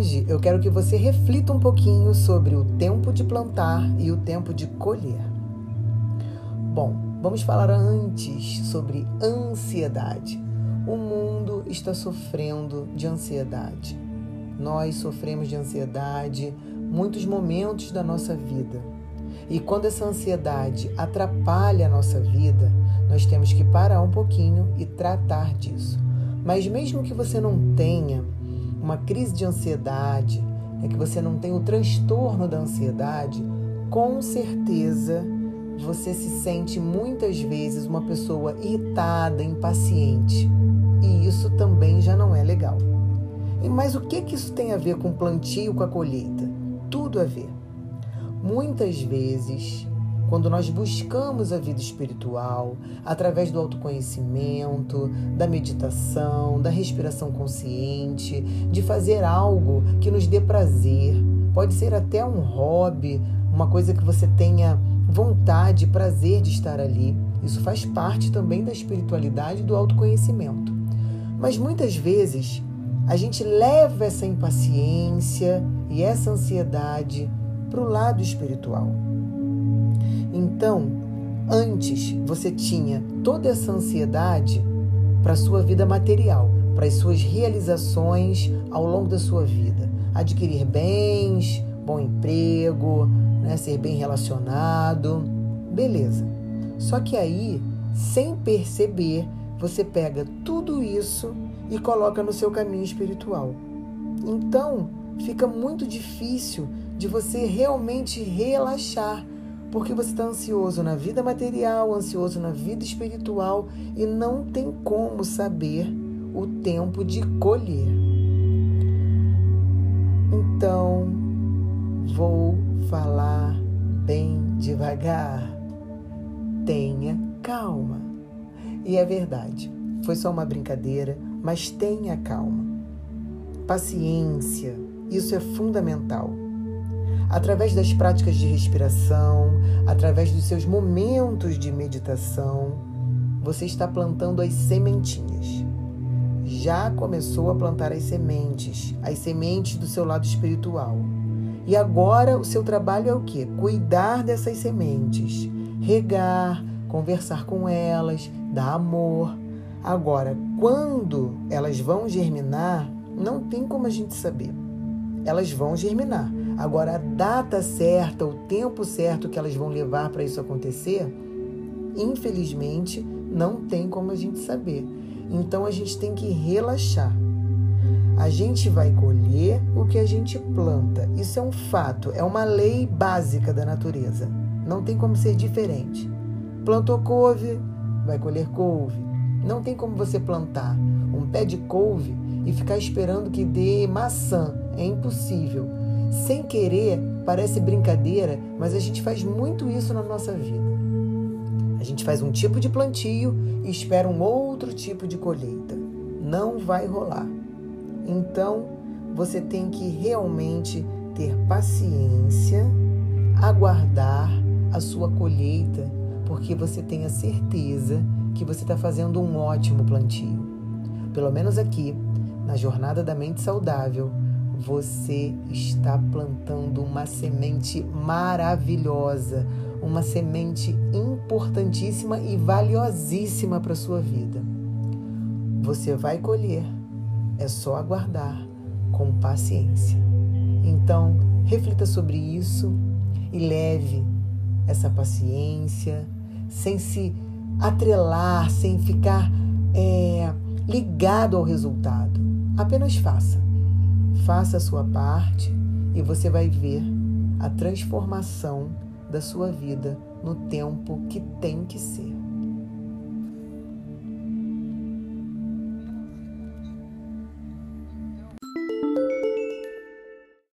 hoje eu quero que você reflita um pouquinho sobre o tempo de plantar e o tempo de colher. Bom, vamos falar antes sobre ansiedade. O mundo está sofrendo de ansiedade. Nós sofremos de ansiedade muitos momentos da nossa vida. E quando essa ansiedade atrapalha a nossa vida, nós temos que parar um pouquinho e tratar disso. Mas mesmo que você não tenha uma crise de ansiedade, é que você não tem o transtorno da ansiedade, com certeza você se sente muitas vezes uma pessoa irritada, impaciente. E isso também já não é legal. Mas o que, que isso tem a ver com o plantio, com a colheita? Tudo a ver. Muitas vezes quando nós buscamos a vida espiritual através do autoconhecimento, da meditação, da respiração consciente, de fazer algo que nos dê prazer, pode ser até um hobby, uma coisa que você tenha vontade, prazer de estar ali. Isso faz parte também da espiritualidade e do autoconhecimento. Mas muitas vezes a gente leva essa impaciência e essa ansiedade para o lado espiritual. Então, antes você tinha toda essa ansiedade para sua vida material, para as suas realizações ao longo da sua vida. Adquirir bens, bom emprego, né, ser bem relacionado. Beleza. Só que aí, sem perceber, você pega tudo isso e coloca no seu caminho espiritual. Então, fica muito difícil de você realmente relaxar porque você está ansioso na vida material, ansioso na vida espiritual e não tem como saber o tempo de colher. Então, vou falar bem devagar. Tenha calma. E é verdade, foi só uma brincadeira, mas tenha calma. Paciência, isso é fundamental através das práticas de respiração, através dos seus momentos de meditação, você está plantando as sementinhas. Já começou a plantar as sementes, as sementes do seu lado espiritual. E agora o seu trabalho é o quê? Cuidar dessas sementes, regar, conversar com elas, dar amor. Agora, quando elas vão germinar, não tem como a gente saber. Elas vão germinar. Agora, a data certa, o tempo certo que elas vão levar para isso acontecer, infelizmente, não tem como a gente saber. Então, a gente tem que relaxar. A gente vai colher o que a gente planta. Isso é um fato, é uma lei básica da natureza. Não tem como ser diferente. Plantou couve, vai colher couve. Não tem como você plantar um pé de couve e ficar esperando que dê maçã. É impossível sem querer, parece brincadeira, mas a gente faz muito isso na nossa vida. A gente faz um tipo de plantio e espera um outro tipo de colheita. Não vai rolar. Então, você tem que realmente ter paciência, aguardar a sua colheita, porque você tem a certeza que você está fazendo um ótimo plantio. Pelo menos aqui, na Jornada da Mente Saudável, você está plantando uma semente maravilhosa, uma semente importantíssima e valiosíssima para a sua vida. Você vai colher, é só aguardar com paciência. Então, reflita sobre isso e leve essa paciência, sem se atrelar, sem ficar é, ligado ao resultado. Apenas faça. Faça a sua parte e você vai ver a transformação da sua vida no tempo que tem que ser.